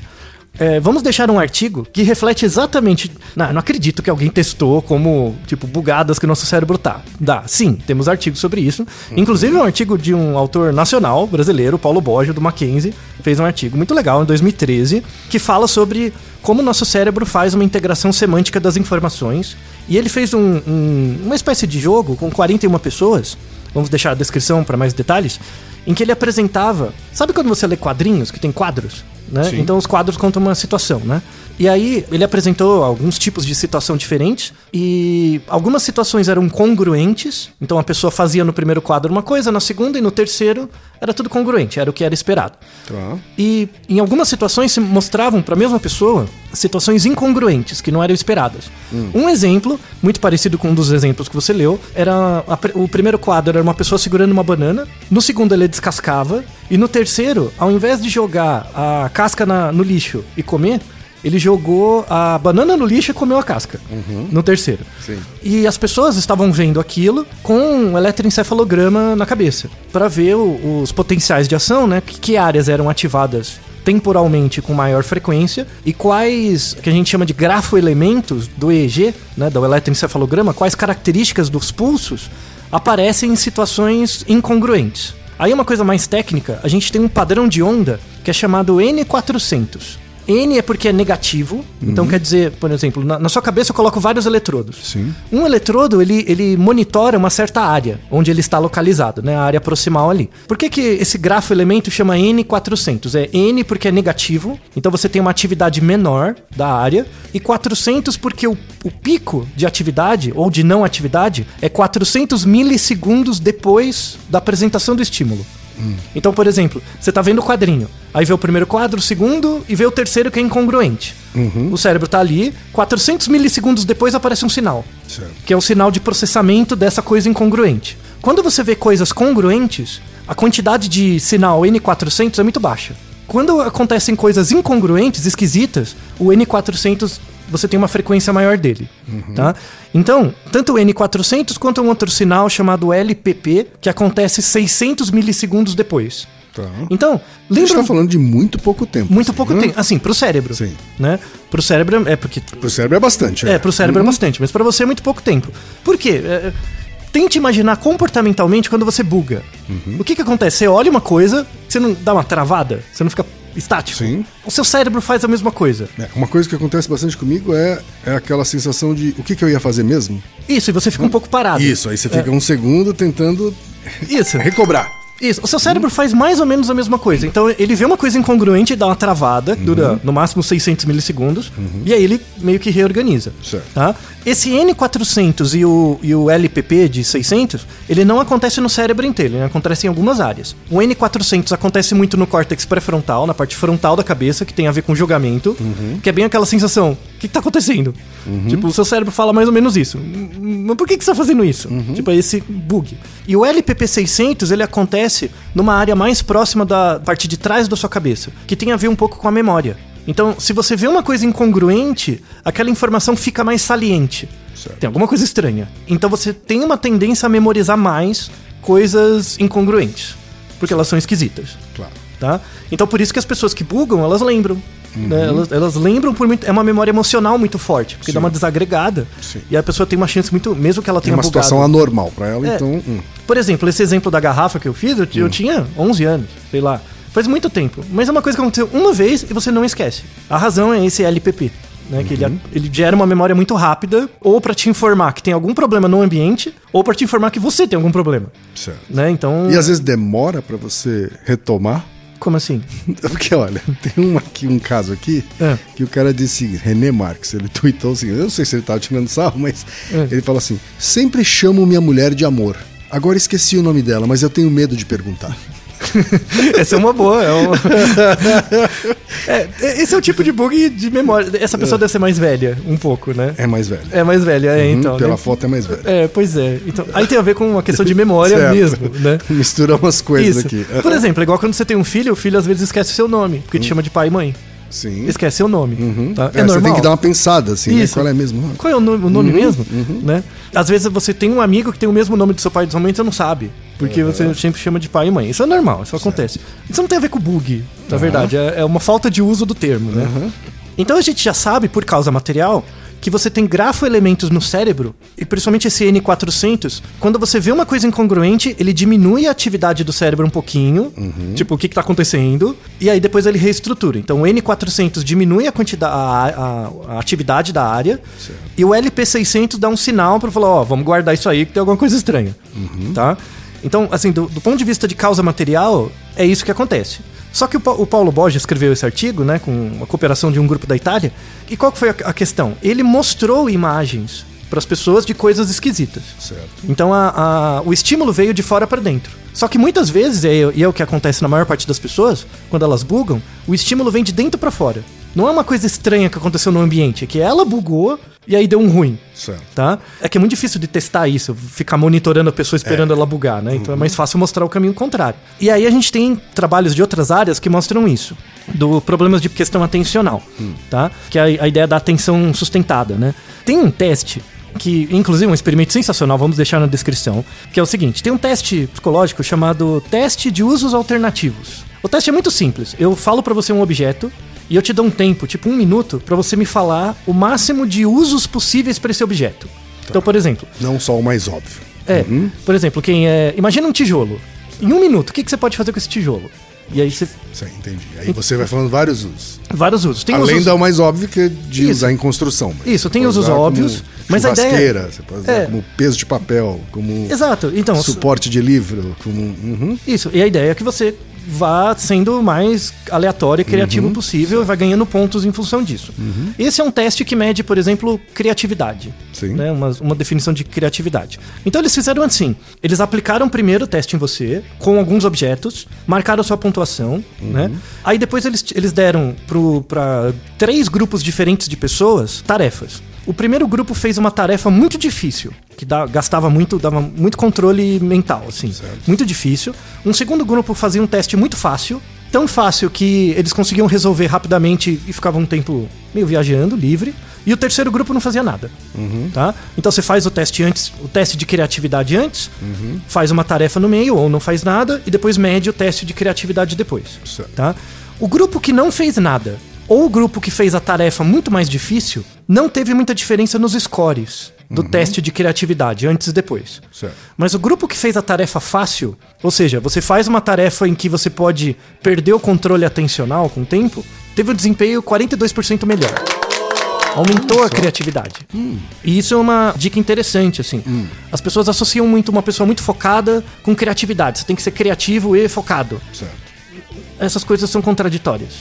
Speaker 3: É, vamos deixar um artigo que reflete exatamente. Não, não acredito que alguém testou como, tipo, bugadas que o nosso cérebro tá. Dá, sim, temos artigos sobre isso. Inclusive, um artigo de um autor nacional brasileiro, Paulo Borges, do Mackenzie, fez um artigo muito legal em 2013 que fala sobre como o nosso cérebro faz uma integração semântica das informações. E ele fez um- um- uma espécie de jogo com 41 pessoas. Vamos deixar a descrição para mais detalhes. Em que ele apresentava. Sabe quando você lê quadrinhos, que tem quadros? Né? Então os quadros contam uma situação, né? E aí ele apresentou alguns tipos de situação diferentes e algumas situações eram congruentes, então a pessoa fazia no primeiro quadro uma coisa, na segunda e no terceiro era tudo congruente, era o que era esperado.
Speaker 1: Tá.
Speaker 3: E em algumas situações se mostravam para a mesma pessoa situações incongruentes que não eram esperadas. Um exemplo, muito parecido com um dos exemplos que você leu, era a o primeiro quadro era uma pessoa segurando uma banana, no segundo ele descascava e no terceiro, ao invés de jogar a casca na- no lixo e comer, ele jogou a banana no lixo e comeu a casca. No terceiro.
Speaker 1: Sim.
Speaker 3: E as pessoas estavam vendo aquilo com um eletroencefalograma na cabeça, para ver o- os potenciais de ação, né? Que, que áreas eram ativadas temporalmente com maior frequência e quais que a gente chama de grafoelementos do EEG, né, do eletroencefalograma, quais características dos pulsos aparecem em situações incongruentes. Aí uma coisa mais técnica, a gente tem um padrão de onda que é chamado N400. N é porque é negativo, então quer dizer, por exemplo, na, na sua cabeça eu coloco vários eletrodos.
Speaker 1: Sim.
Speaker 3: Um eletrodo, ele, ele monitora uma certa área, onde ele está localizado, né? A área proximal ali. Por que, que esse grafo elemento chama N400? É N porque é negativo, então você tem uma atividade menor da área, e 400 porque o, o pico de atividade, ou de não atividade, é 400 milissegundos depois da apresentação do estímulo. Então, por exemplo, você tá vendo o quadrinho, aí vê o primeiro quadro, o segundo e vê o terceiro que é incongruente. O cérebro tá ali, 400 milissegundos depois aparece um sinal,
Speaker 1: Certo.
Speaker 3: que é o sinal de processamento dessa coisa incongruente. Quando você vê coisas congruentes, a quantidade de sinal N400 é muito baixa. Quando acontecem coisas incongruentes, esquisitas, o N400 você tem uma frequência maior dele, tá? Então, tanto o N400 quanto um outro sinal chamado LPP, que acontece 600 milissegundos depois.
Speaker 1: Tá.
Speaker 3: Então,
Speaker 1: A gente
Speaker 3: lembra
Speaker 1: tá falando de muito pouco tempo.
Speaker 3: muito
Speaker 1: assim,
Speaker 3: pouco
Speaker 1: né?
Speaker 3: tempo, assim, pro cérebro,
Speaker 1: Sim.
Speaker 3: né? Pro cérebro é porque
Speaker 1: Pro cérebro é bastante.
Speaker 3: é, pro cérebro é bastante, mas pra você é muito pouco tempo. Por quê? É, tente imaginar comportamentalmente quando você buga.
Speaker 1: Uhum.
Speaker 3: O que que acontece? Você olha uma coisa, você não dá uma travada, você não fica estático.
Speaker 1: Sim.
Speaker 3: O seu cérebro faz a mesma coisa.
Speaker 1: É, uma coisa que acontece bastante comigo é, é aquela sensação de o que, que eu ia fazer mesmo?
Speaker 3: Isso, e você fica um pouco parado.
Speaker 1: Isso, aí você fica um segundo tentando
Speaker 3: Isso.
Speaker 1: recobrar.
Speaker 3: Isso, o seu cérebro faz mais ou menos a mesma coisa. Então ele vê uma coisa incongruente e dá uma travada,
Speaker 1: Uhum.
Speaker 3: dura no máximo 600 milissegundos, e aí ele meio que reorganiza.
Speaker 1: Certo.
Speaker 3: Tá? Esse N400 e o, e o LPP de 600, ele não acontece no cérebro inteiro, ele acontece em algumas áreas. O N400 acontece muito no córtex pré-frontal, na parte frontal da cabeça, que tem a ver com julgamento,
Speaker 1: Uhum.
Speaker 3: que é bem aquela sensação: o que, que tá acontecendo? Tipo, o seu cérebro fala mais ou menos isso. "Hum, Mas por que, que você tá fazendo isso?
Speaker 1: Uhum.
Speaker 3: Tipo, é esse bug. E o LPP 600, ele acontece numa área mais próxima da parte de trás da sua cabeça, que tem a ver um pouco com a memória. Então, se você vê uma coisa incongruente, aquela informação fica mais saliente.
Speaker 1: Certo.
Speaker 3: Tem alguma coisa estranha. Então você tem uma tendência a memorizar mais coisas incongruentes, porque elas são esquisitas
Speaker 1: Claro.
Speaker 3: tá? Então por isso que as pessoas que bugam, elas lembram.
Speaker 1: Uhum.
Speaker 3: né? Elas, elas lembram por muito. É uma memória emocional muito forte, porque
Speaker 1: Sim.
Speaker 3: dá uma desagregada.
Speaker 1: Sim.
Speaker 3: E a pessoa tem uma chance muito. Mesmo que ela
Speaker 1: Tem
Speaker 3: tenha
Speaker 1: uma
Speaker 3: bugado.
Speaker 1: situação anormal pra ela,
Speaker 3: É.
Speaker 1: então. hum,
Speaker 3: Por exemplo, esse exemplo da garrafa que eu fiz, eu,
Speaker 1: Hum.
Speaker 3: eu tinha 11 anos, sei lá. Faz muito tempo. Mas é uma coisa que aconteceu uma vez e você não esquece. A razão é esse LPP. Né, que ele,
Speaker 1: Uhum.
Speaker 3: ele gera uma memória muito rápida, ou pra te informar que tem algum problema no ambiente, ou pra te informar que você tem algum problema.
Speaker 1: certo.
Speaker 3: Né? Então.
Speaker 1: E às vezes demora pra você retomar.
Speaker 3: Como assim?
Speaker 1: Porque, olha, tem um, aqui, um caso aqui
Speaker 3: É.
Speaker 1: que o cara disse seguinte, René Marques, ele tweetou seguinte, eu não sei se ele tava tirando sarro, mas
Speaker 3: É.
Speaker 1: ele fala assim, sempre chamo minha mulher de amor. Agora esqueci o nome dela, mas eu tenho medo de perguntar.
Speaker 3: Essa é uma boa. É um... É, esse é o tipo de bug de memória. Essa pessoa deve ser mais velha, um pouco, né?
Speaker 1: É mais velho.
Speaker 3: É mais velha, é,
Speaker 1: Hum,
Speaker 3: então.
Speaker 1: pela
Speaker 3: né?
Speaker 1: foto é mais velho.
Speaker 3: É, pois é. Então, aí tem a ver com uma questão de memória mesmo, né?
Speaker 1: Mistura umas coisas
Speaker 3: Isso.
Speaker 1: aqui.
Speaker 3: Por exemplo, igual quando você tem um filho, o filho às vezes esquece o seu nome, porque te chama de pai e mãe.
Speaker 1: Sim.
Speaker 3: Esquece seu nome. tá?
Speaker 1: É,
Speaker 3: É, normal.
Speaker 1: Você tem que dar uma pensada, assim, né? Qual é mesmo?
Speaker 3: Qual é o nome, o nome mesmo? Né? Às vezes você tem um amigo que tem o mesmo nome do seu pai e da sua mãe e você não sabe. Porque você sempre chama de pai e mãe. Isso é normal, isso acontece. Isso não tem a ver com bug, na verdade. É, é uma falta de uso do termo, né? Então a gente já sabe, por causa material, que você tem grafoelementos no cérebro, e principalmente esse N400, quando você vê uma coisa incongruente, ele diminui a atividade do cérebro um pouquinho, tipo, o que, que tá acontecendo, e aí depois ele reestrutura. Então o N400 diminui a quantidade, a, a- a atividade da área, e o LP600 dá um sinal para falar, ó, vamos guardar isso aí que tem alguma coisa estranha, tá? Então, assim, do, do ponto de vista de causa material, é isso que acontece. Só que o, o Paulo Borges escreveu esse artigo, né, com a cooperação de um grupo da Itália, e qual foi a, a questão? Ele mostrou imagens para as pessoas de coisas esquisitas.
Speaker 1: Certo.
Speaker 3: Então a- a- o estímulo veio de fora para dentro. Só que muitas vezes, e é, e é o que acontece na maior parte das pessoas, quando elas bugam, o estímulo vem de dentro para fora. Não é uma coisa estranha que aconteceu no ambiente, é que ela bugou e aí deu um ruim.
Speaker 1: Certo.
Speaker 3: Tá? É que é muito difícil de testar isso, ficar monitorando a pessoa esperando ela bugar, né? Então é mais fácil mostrar o caminho contrário. E aí a gente tem trabalhos de outras áreas que mostram isso, do problemas de questão atencional, tá? Que é a, ideia da atenção sustentada, né? Tem um teste que, inclusive, é um experimento sensacional, vamos deixar na descrição, que é o seguinte: tem um teste psicológico chamado teste de usos alternativos. O teste é muito simples. Eu falo pra você um objeto e eu te dou um tempo, tipo um minuto, pra você me falar o máximo de usos possíveis pra esse objeto. Então, por exemplo,
Speaker 1: Não só o mais óbvio.
Speaker 3: é, por exemplo, quem é, imagina um tijolo. Em um minuto, o que, que você pode fazer com esse tijolo? E aí você
Speaker 1: Sim, entendi. Aí você vai falando vários usos.
Speaker 3: vários usos. Tem
Speaker 1: Além
Speaker 3: usos,
Speaker 1: do mais óbvio que é de
Speaker 3: Isso.
Speaker 1: usar em construção.
Speaker 3: Isso, tem usos óbvios, mas a ideia-
Speaker 1: Você pode usar
Speaker 3: É.
Speaker 1: como peso de papel, como
Speaker 3: Exato. Então,
Speaker 1: suporte de livro, como. Uhum.
Speaker 3: Isso, e a ideia é que você vá sendo o mais aleatório e criativo possível e vai ganhando pontos em função disso. Esse é um teste que mede, por exemplo, criatividade.
Speaker 1: Sim.
Speaker 3: Né? Uma, uma definição de criatividade. Então eles fizeram assim: eles aplicaram primeiro o teste em você, com alguns objetos, marcaram sua pontuação, né? Aí depois eles, eles deram para três grupos diferentes de pessoas tarefas. O primeiro grupo fez uma tarefa muito difícil, que dá- gastava muito, dava muito controle mental, assim. Muito difícil. Um segundo grupo fazia um teste muito fácil, tão fácil que eles conseguiam resolver rapidamente e ficavam um tempo meio viajando, livre. E o terceiro grupo não fazia nada. Tá? Então você faz o teste antes, o teste de criatividade antes, faz uma tarefa no meio ou não faz nada, e depois mede o teste de criatividade depois.
Speaker 1: Certo.
Speaker 3: Tá? O grupo que não fez nada, ou o grupo que fez a tarefa muito mais difícil, não teve muita diferença nos scores do teste de criatividade, antes e depois.
Speaker 1: Certo.
Speaker 3: Mas o grupo que fez a tarefa fácil, ou seja, você faz uma tarefa em que você pode perder o controle atencional com o tempo, teve um desempenho 42% melhor. Aumentou a criatividade. E isso é uma dica interessante, assim. As pessoas associam muito uma pessoa muito focada com criatividade. Você tem que ser criativo e focado
Speaker 1: Certo.
Speaker 3: Essas coisas são contraditórias.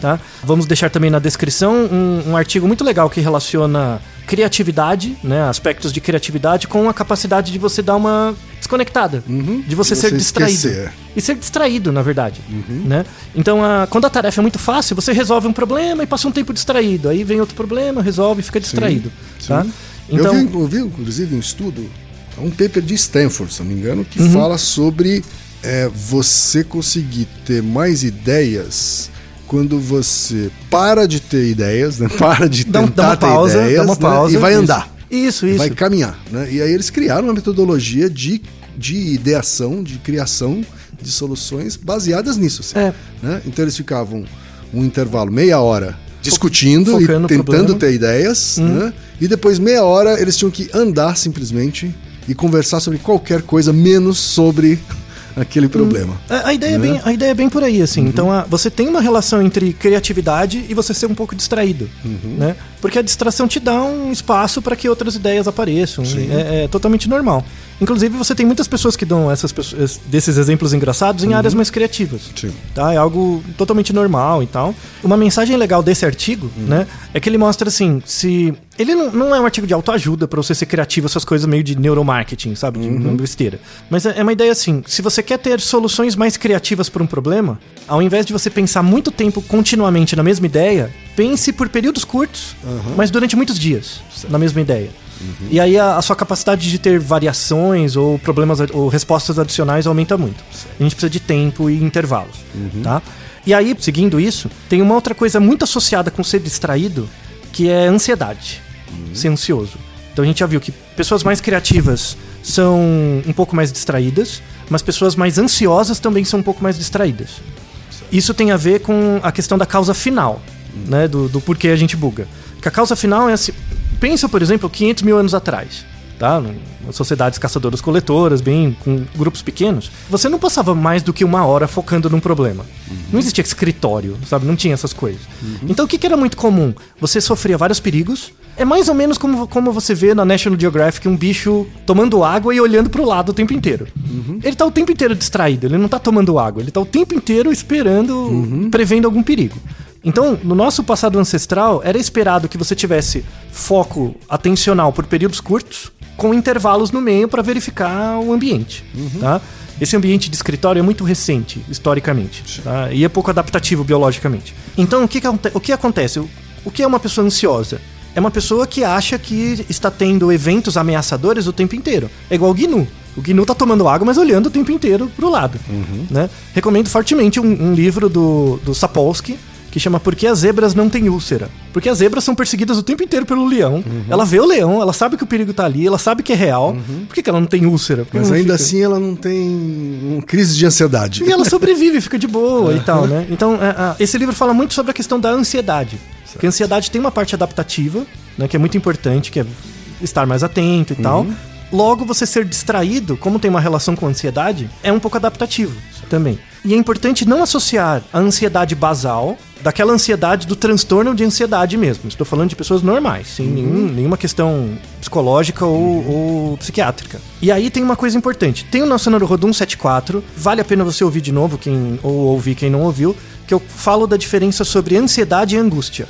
Speaker 3: Tá? Vamos deixar também na descrição um, um artigo muito legal que relaciona criatividade, né, aspectos de criatividade, com a capacidade de você dar uma desconectada, de você
Speaker 1: De
Speaker 3: ser
Speaker 1: você
Speaker 3: distraído.
Speaker 1: esquecer.
Speaker 3: E ser distraído, na verdade. Né? Então, a- quando a tarefa é muito fácil, você resolve um problema e passa um tempo distraído. Aí vem outro problema, resolve e fica distraído. Tá? Então,
Speaker 1: eu, vi, eu vi, inclusive, um estudo, um paper de Stanford, se não me engano, que
Speaker 3: Uhum.
Speaker 1: fala sobre é, você conseguir ter mais ideias quando você para de ter ideias, né? Para de tentar
Speaker 3: dá uma
Speaker 1: ter
Speaker 3: pausa,
Speaker 1: ideias
Speaker 3: dá uma
Speaker 1: né?
Speaker 3: pausa.
Speaker 1: e vai
Speaker 3: isso.
Speaker 1: andar.
Speaker 3: Isso,
Speaker 1: e
Speaker 3: isso.
Speaker 1: Vai caminhar, né? E aí eles criaram uma metodologia de, de ideação, de criação de soluções baseadas nisso. assim,
Speaker 3: É.
Speaker 1: né? Então eles ficavam um intervalo, meia hora, discutindo e
Speaker 3: focando no
Speaker 1: tentando
Speaker 3: problema.
Speaker 1: Ter ideias, né? E depois meia hora eles tinham que andar simplesmente e conversar sobre qualquer coisa menos sobre aquele problema.
Speaker 3: A, a ideia é
Speaker 1: Né?
Speaker 3: bem, a ideia é bem por aí, assim. Então, a- você tem uma relação entre criatividade e você ser um pouco distraído, né? Porque a distração te dá um espaço para que outras ideias apareçam. É, é totalmente normal. Inclusive, você tem muitas pessoas que dão essas pessoas, desses exemplos engraçados em áreas mais criativas.
Speaker 1: Sim.
Speaker 3: Tá? É algo totalmente normal e tal. Uma mensagem legal desse artigo, né? É que ele mostra assim, se. Ele não, não é um artigo de autoajuda para você ser criativo, essas coisas meio de neuromarketing, sabe? De uma besteira. Mas é é uma ideia assim: se você quer ter soluções mais criativas para um problema, ao invés de você pensar muito tempo continuamente na mesma ideia, pense por períodos curtos, mas durante muitos dias na mesma ideia. E aí a, a sua capacidade de ter variações ou problemas ou respostas adicionais aumenta muito. A gente precisa de tempo e intervalos, tá? E aí, seguindo isso, tem uma outra coisa muito associada com ser distraído, que é ansiedade. Ser ansioso. Então a gente já viu que pessoas mais criativas são um pouco mais distraídas, mas pessoas mais ansiosas também são um pouco mais distraídas. Isso tem a ver com a questão da causa final, né? Do, do porquê a gente buga. Que a causa final é assim. Pensa, por exemplo, 500 mil anos atrás, tá? Sociedades caçadoras-coletoras, bem, com grupos pequenos. Você não passava mais do que uma hora focando num problema. Não existia escritório, sabe? Não tinha essas coisas. Então o que, que era muito comum? Você sofria vários perigos. É mais ou menos como, como você vê na National Geographic um bicho tomando água e olhando pro lado o tempo inteiro. Ele tá o tempo inteiro distraído, ele não tá tomando água, ele tá o tempo inteiro esperando, prevendo algum perigo. Então, no nosso passado ancestral, era esperado que você tivesse foco atencional por períodos curtos, com intervalos no meio para verificar o ambiente, tá? Esse ambiente de escritório é muito recente, historicamente, tá? e é pouco adaptativo biologicamente. Então, o que, que, o que acontece? O, o que é uma pessoa ansiosa? É uma pessoa que acha que está tendo eventos ameaçadores o tempo inteiro. É igual o Gnu. O Gnu tá tomando água, mas olhando o tempo inteiro pro lado. Né? Recomendo fortemente um, um livro do, do Sapolsky, que chama Por que as zebras não têm úlcera? Porque as zebras são perseguidas o tempo inteiro pelo leão. Ela vê o leão, ela sabe que o perigo tá ali, ela sabe que é real. Por que, que ela não tem úlcera? Por que
Speaker 1: Mas ainda
Speaker 3: fica-
Speaker 1: assim ela não tem uma crise de ansiedade.
Speaker 3: e ela sobrevive, fica de boa e tal, né? Então, é, é, esse livro fala muito sobre a questão da ansiedade. Porque a ansiedade tem uma parte adaptativa, né? Que é muito importante, que é estar mais atento e tal. Logo, você ser distraído, como tem uma relação com a ansiedade, é um pouco adaptativo também. E é importante não associar a ansiedade basal daquela ansiedade do transtorno de ansiedade mesmo. Estou falando de pessoas normais, sem nenhum- nenhuma questão psicológica ou, ou psiquiátrica. E aí tem uma coisa importante. Tem o nosso Naruhodum 74, vale a pena você ouvir de novo, quem, ou ouvir quem não ouviu, que eu falo da diferença sobre ansiedade e angústia.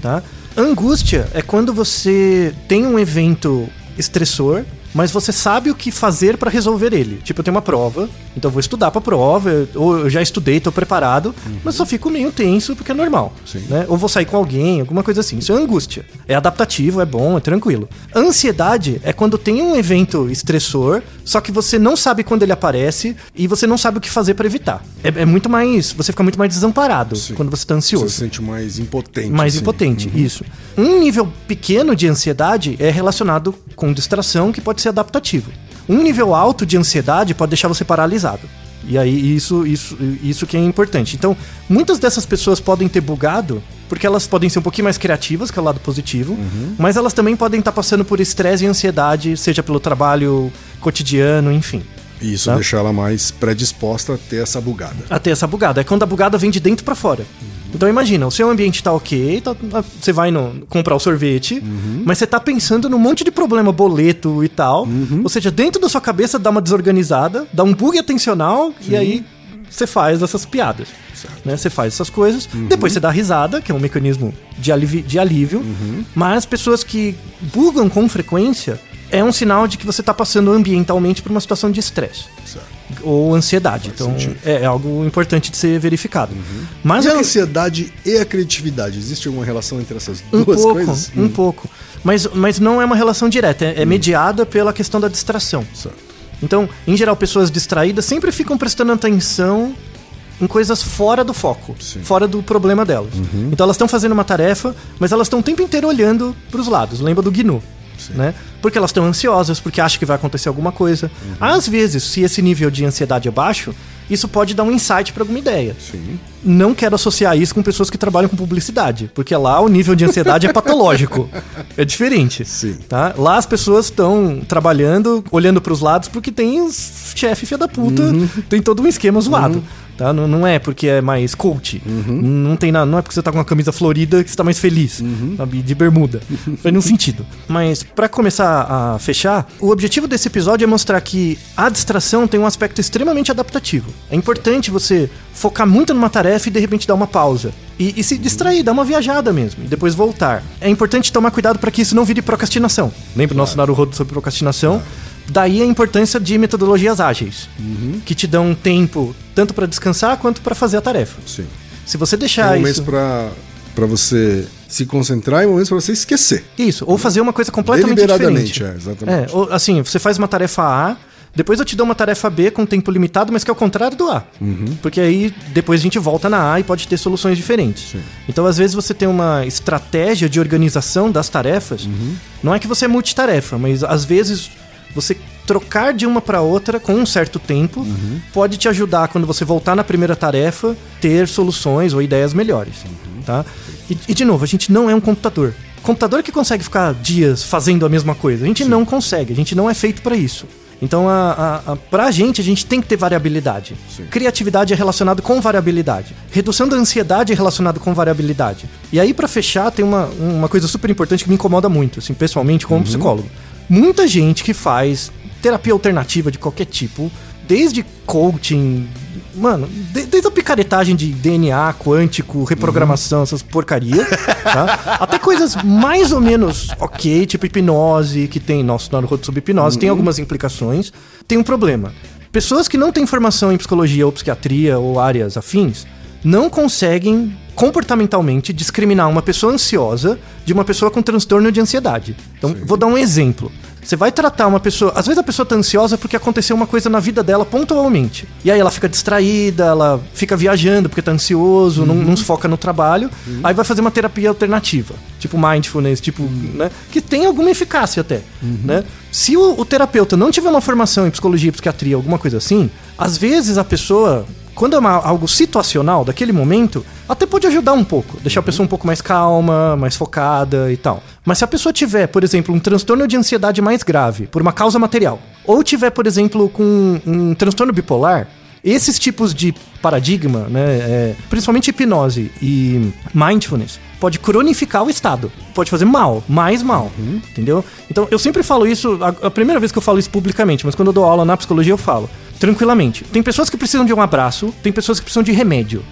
Speaker 3: Tá? Angústia é quando você tem um evento estressor mas você sabe o que fazer pra resolver ele. Tipo, eu tenho uma prova, então eu vou estudar pra prova, eu- ou eu já estudei, tô preparado, mas só fico meio tenso porque é normal.
Speaker 1: Sim.
Speaker 3: Né? Ou vou sair com alguém, alguma coisa assim. Isso é angústia. É adaptativo, é bom, é tranquilo. Ansiedade é quando tem um evento estressor, só que você não sabe quando ele aparece e você não sabe o que fazer pra evitar. É, é muito mais. Você fica muito mais desamparado
Speaker 1: Sim.
Speaker 3: quando você tá
Speaker 1: Você
Speaker 3: ansioso.
Speaker 1: se sente mais impotente.
Speaker 3: Mais
Speaker 1: assim.
Speaker 3: impotente, isso. Um nível pequeno de ansiedade é relacionado com distração, que pode ser adaptativo. Um nível alto de ansiedade pode deixar você paralisado. E aí, isso, isso, isso que é importante. Então, muitas dessas pessoas podem ter bugado, porque elas podem ser um pouquinho mais criativas, que é o lado positivo, mas elas também podem estar passando por estresse e ansiedade, seja pelo trabalho cotidiano, enfim.
Speaker 1: E isso
Speaker 3: Tá.
Speaker 1: deixa ela mais predisposta a ter essa bugada.
Speaker 3: a ter essa bugada. É quando a bugada vem de dentro pra fora. Então imagina, o seu ambiente tá ok, tá- tá- você vai no, comprar o sorvete, mas você tá pensando num monte de problema, boleto e tal. Ou seja, dentro da sua cabeça dá uma desorganizada, dá um bug atencional e aí você faz essas piadas. Né? Você faz essas coisas, depois você dá risada, que é um mecanismo de, alivi- de alívio, mas pessoas que bugam com frequência é um sinal de que você tá passando ambientalmente por uma situação de estresse
Speaker 1: Certo.
Speaker 3: ou ansiedade. então
Speaker 1: sentido.
Speaker 3: é, é algo importante de ser verificado. Mas
Speaker 1: E a
Speaker 3: que-
Speaker 1: ansiedade e a criatividade? Existe alguma relação entre essas
Speaker 3: um
Speaker 1: duas
Speaker 3: pouco,
Speaker 1: coisas?
Speaker 3: um
Speaker 1: Hum,
Speaker 3: pouco. Mas, mas não é uma relação direta, é, é mediada pela questão da distração.
Speaker 1: certo.
Speaker 3: Então, em geral, pessoas distraídas sempre ficam prestando atenção em coisas fora do foco,
Speaker 1: Sim.
Speaker 3: fora do problema delas. Então elas estão fazendo uma tarefa, mas elas estão o tempo inteiro olhando para os lados. Lembra do GNU? Né? Porque elas estão ansiosas, porque acham que vai acontecer alguma coisa. Às vezes, se esse nível de ansiedade é baixo, isso pode dar um insight para alguma ideia.
Speaker 1: Sim.
Speaker 3: Não quero associar isso com pessoas que trabalham com publicidade, porque lá o nível de ansiedade é patológico. É diferente.
Speaker 1: Sim.
Speaker 3: Tá? Lá as pessoas estão trabalhando, olhando para os lados, porque tem chefe filha da puta, tem todo um esquema zoado. Tá? Não, não é porque é mais coach. Não tem nada, não é porque você tá com uma camisa florida que você tá mais feliz, sabe? De bermuda. Faz nenhum sentido. Mas para começar a fechar, o objetivo desse episódio é mostrar que a distração tem um aspecto extremamente adaptativo. É importante você focar muito numa tarefa e de repente dar uma pausa. E, e se distrair, dar uma viajada mesmo, e depois voltar. É importante tomar cuidado para que isso não vire procrastinação. Lembra o nosso Naruhodo sobre procrastinação? Daí a importância de metodologias ágeis, que te dão tempo tanto para descansar quanto para fazer a tarefa.
Speaker 1: Sim.
Speaker 3: Se você
Speaker 1: Tem
Speaker 3: deixar
Speaker 1: momentos
Speaker 3: isso,
Speaker 1: pra você se concentrar e momentos pra você esquecer.
Speaker 3: isso, ou fazer uma coisa completamente
Speaker 1: Deliberadamente,
Speaker 3: diferente.
Speaker 1: é, exatamente.
Speaker 3: É, ou, assim, você faz uma tarefa A, depois eu te dou uma tarefa B com tempo limitado, mas que é o contrário do A.
Speaker 1: Uhum.
Speaker 3: Porque aí depois a gente volta na A e pode ter soluções diferentes.
Speaker 1: Sim.
Speaker 3: Então, às vezes, você tem uma estratégia de organização das tarefas.
Speaker 1: Uhum.
Speaker 3: Não é que você é multitarefa, mas às vezes você trocar de uma para outra com um certo tempo
Speaker 1: Uhum.
Speaker 3: pode te ajudar quando você voltar na primeira tarefa ter soluções ou ideias melhores,
Speaker 1: Uhum.
Speaker 3: tá? E, e, de novo, a gente não é um computador. Computador que consegue ficar dias fazendo a mesma coisa, a gente não consegue, a gente não é feito para isso. Então, a, a, a, pra gente, a gente tem que ter variabilidade.
Speaker 1: Sim.
Speaker 3: Criatividade é relacionado com variabilidade. Redução da ansiedade é relacionado com variabilidade. E aí, pra fechar, tem uma, uma coisa super importante que me incomoda muito, assim, pessoalmente, como psicólogo. Muita gente que faz terapia alternativa de qualquer tipo, desde coaching, mano, de- desde a picaretagem de DNA quântico, reprogramação, essas porcaria, tá? Até coisas mais ou menos ok, tipo hipnose, que tem, nosso Naruto sobre hipnose, tem algumas implicações. Tem um problema. Pessoas que não têm formação em psicologia ou psiquiatria ou áreas afins não conseguem comportamentalmente discriminar uma pessoa ansiosa de uma pessoa com transtorno de ansiedade. Então, vou dar um exemplo. Você vai tratar uma pessoa. Às vezes a pessoa tá ansiosa porque aconteceu uma coisa na vida dela pontualmente. E aí ela fica distraída, ela fica viajando porque tá ansioso, não, não se foca no trabalho. Aí vai fazer uma terapia alternativa, tipo mindfulness, tipo, né? Que tem alguma eficácia até, né? Se o, o terapeuta não tiver uma formação em psicologia e psiquiatria, alguma coisa assim, às vezes a pessoa quando é uma- algo situacional daquele momento, até pode ajudar um pouco, deixar a pessoa um pouco mais calma, mais focada e tal. Mas se a pessoa tiver, por exemplo, um transtorno de ansiedade mais grave, por uma causa material, ou tiver, por exemplo, com um transtorno bipolar, esses tipos de paradigma, né, é, principalmente hipnose e mindfulness, pode cronificar o estado, pode fazer mal, mais mal, entendeu? Então eu sempre falo isso, a, a primeira vez que eu falo isso publicamente, mas quando eu dou aula na psicologia eu falo tranquilamente. Tem pessoas que precisam de um abraço, tem pessoas que precisam de remédio.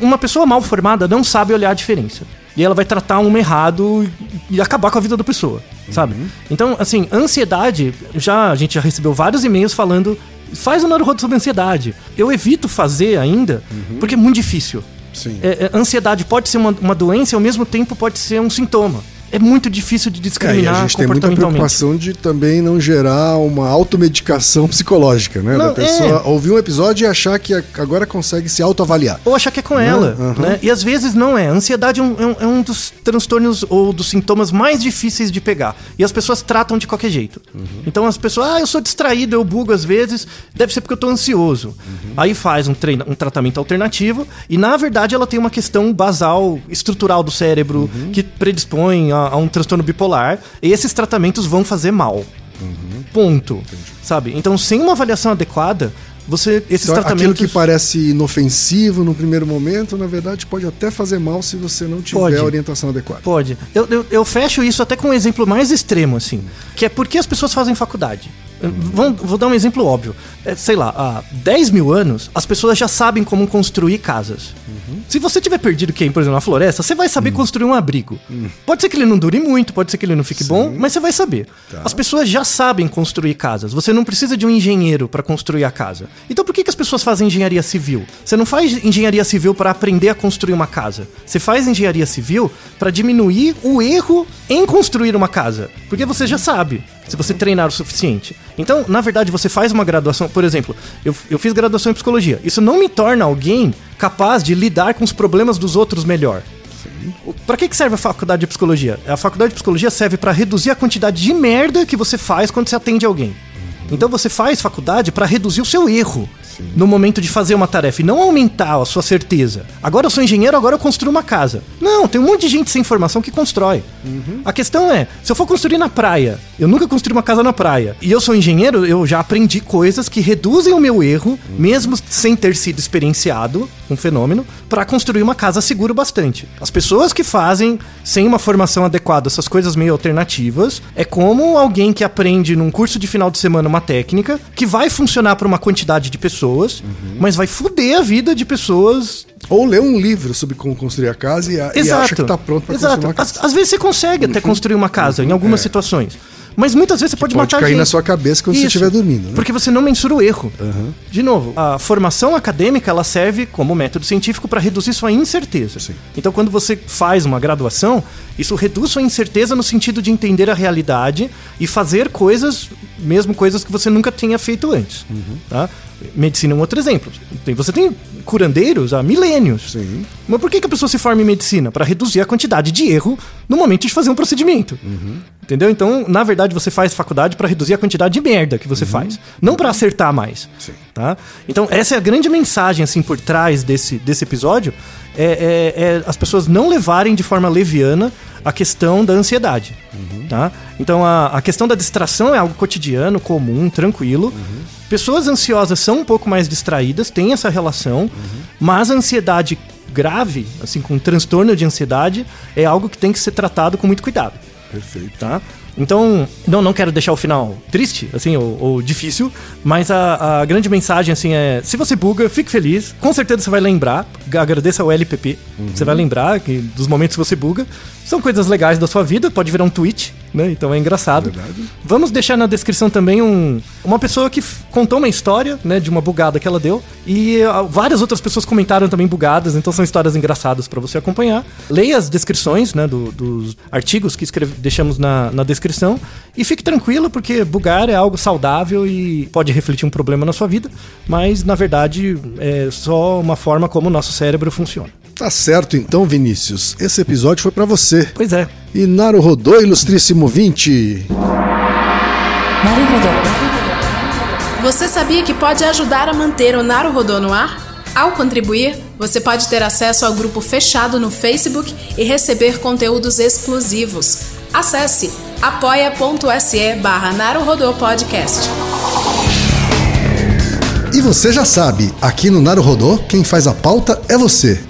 Speaker 3: Uma pessoa mal formada não sabe olhar a diferença. E ela vai tratar um errado e acabar com a vida da pessoa. sabe? Então, assim, ansiedade, já a gente já recebeu vários e-mails falando faz o Naruhodo sobre ansiedade. Eu evito fazer ainda, porque é muito difícil.
Speaker 1: Sim.
Speaker 3: É, é, ansiedade pode ser uma, uma doença e ao mesmo tempo pode ser um sintoma. É muito difícil de
Speaker 1: É, e
Speaker 3: discriminar
Speaker 1: a gente tem muita preocupação de também não gerar uma automedicação psicológica, né?
Speaker 3: Não,
Speaker 1: da pessoa
Speaker 3: é.
Speaker 1: ouvir um episódio e achar que agora consegue se autoavaliar.
Speaker 3: Ou achar que é com ela,
Speaker 1: aham.
Speaker 3: né? E às vezes não é. A ansiedade é um, é um- é um dos transtornos ou dos sintomas mais difíceis de pegar. E as pessoas tratam de qualquer jeito. Então as pessoas, ah, eu sou distraído, eu bugo às vezes, deve ser porque eu tô ansioso. Aí faz um, treina- um tratamento alternativo e na verdade ela tem uma questão basal, estrutural do cérebro que predispõe a, a um transtorno bipolar. Esses tratamentos vão fazer mal. Ponto. Sabe? Então, sem uma avaliação adequada, você esses
Speaker 1: Então, aquilo
Speaker 3: tratamentos
Speaker 1: que parece inofensivo no primeiro momento, na verdade, pode até fazer mal se você não tiver
Speaker 3: Pode.
Speaker 1: a orientação adequada.
Speaker 3: Pode. Eu, eu, eu fecho isso até com um exemplo mais extremo, assim. Que é por que as pessoas fazem faculdade. Vão- vou dar um exemplo óbvio. É, sei lá, há 10 mil anos, as pessoas já sabem como construir casas. Se você tiver perdido quem, por exemplo, na floresta, você vai saber construir um abrigo. Pode ser que ele não dure muito, pode ser que ele não fique bom, mas você vai saber. As pessoas já sabem construir casas. Você não precisa de um engenheiro para construir a casa. Então por que, que as pessoas fazem engenharia civil? Você não faz engenharia civil para aprender a construir uma casa. Você faz engenharia civil para diminuir o erro em construir uma casa. Porque você já sabe, se você treinar o suficiente. Então, na verdade, você faz uma graduação. Por exemplo, eu, eu fiz graduação em psicologia. Isso não me torna alguém capaz de lidar com os problemas dos outros melhor. Pra que que serve a faculdade de psicologia? A faculdade de psicologia serve pra reduzir a quantidade de merda que você faz quando você atende alguém. Então você faz faculdade pra reduzir o seu erro no momento de fazer uma tarefa e não aumentar a sua certeza. Agora eu sou engenheiro, agora eu construo uma casa. Não, tem um monte de gente sem formação que constrói. A questão é, se eu for construir na praia, eu nunca construí uma casa na praia, e eu sou engenheiro, eu já aprendi coisas que reduzem o meu erro, mesmo sem ter sido experienciado um fenômeno, pra construir uma casa seguro bastante. As pessoas que fazem sem uma formação adequada essas coisas meio alternativas, é como alguém que aprende num curso de final de semana uma técnica que vai funcionar pra uma quantidade de pessoas, mas vai foder a vida de pessoas
Speaker 1: Ou ler um livro sobre como construir a casa e, a- e acha que tá pronto para
Speaker 3: Exato.
Speaker 1: construir uma
Speaker 3: Às,
Speaker 1: casa.
Speaker 3: às vezes você consegue até construir uma casa em algumas
Speaker 1: é.
Speaker 3: situações. Mas muitas vezes você pode,
Speaker 1: pode
Speaker 3: matar
Speaker 1: cair
Speaker 3: gente.
Speaker 1: na sua cabeça quando você estiver dormindo, né?
Speaker 3: Porque você não mensura o erro. De novo, a formação acadêmica ela serve como método científico para reduzir sua incerteza.
Speaker 1: Sim.
Speaker 3: Então, quando você faz uma graduação, isso reduz sua incerteza no sentido de entender a realidade e fazer coisas, mesmo coisas que você nunca tenha feito antes.
Speaker 1: Uhum.
Speaker 3: Tá? Medicina é um outro exemplo. Você tem curandeiros há milênios.
Speaker 1: Sim.
Speaker 3: Mas por que, que a pessoa se forma em medicina? Para reduzir a quantidade de erro no momento de fazer um procedimento. Entendeu? Então, na verdade, você faz faculdade para reduzir a quantidade de merda que você faz, não para acertar mais.
Speaker 1: Sim.
Speaker 3: Tá? Então, essa é a grande mensagem assim por trás desse, desse episódio: é, é- é as pessoas não levarem de forma leviana a questão da ansiedade. Tá? Então, a, a questão da distração é algo cotidiano, comum, tranquilo. Pessoas ansiosas são um pouco mais distraídas, tem essa relação, mas a ansiedade grave, assim, com transtorno de ansiedade, é algo que tem que ser tratado com muito cuidado.
Speaker 1: Perfeito.
Speaker 3: tá? Então, não, não quero deixar o final triste, assim, ou, ou difícil, mas a, a grande mensagem, assim, é: se você buga, fique feliz, com certeza você vai lembrar, agradeça ao LPP, você vai lembrar que dos momentos que você buga, são coisas legais da sua vida, pode virar um tweet, né? Então é engraçado.
Speaker 1: Verdade.
Speaker 3: Vamos deixar na descrição também um, uma pessoa que contou uma história, né, de uma bugada que ela deu, e ah, várias outras pessoas comentaram também bugadas, então são histórias engraçadas para você acompanhar. Leia as descrições, né, do- dos artigos que escreve- deixamos na, na descrição, e fique tranquilo, porque bugar é algo saudável e pode refletir um problema na sua vida, mas na verdade é só uma forma como o nosso cérebro funciona.
Speaker 1: Tá certo então, Vinícius. Esse episódio foi para você.
Speaker 3: Pois é.
Speaker 1: E Naru Rodô, ilustríssimo 20.
Speaker 5: Você sabia que pode ajudar a manter o Naru Rodô no ar? Ao contribuir, você pode ter acesso ao grupo fechado no Facebook e receber conteúdos exclusivos. Acesse apoia.se barra Podcast.
Speaker 1: E você já sabe, aqui no Naru Rodô, quem faz a pauta é você.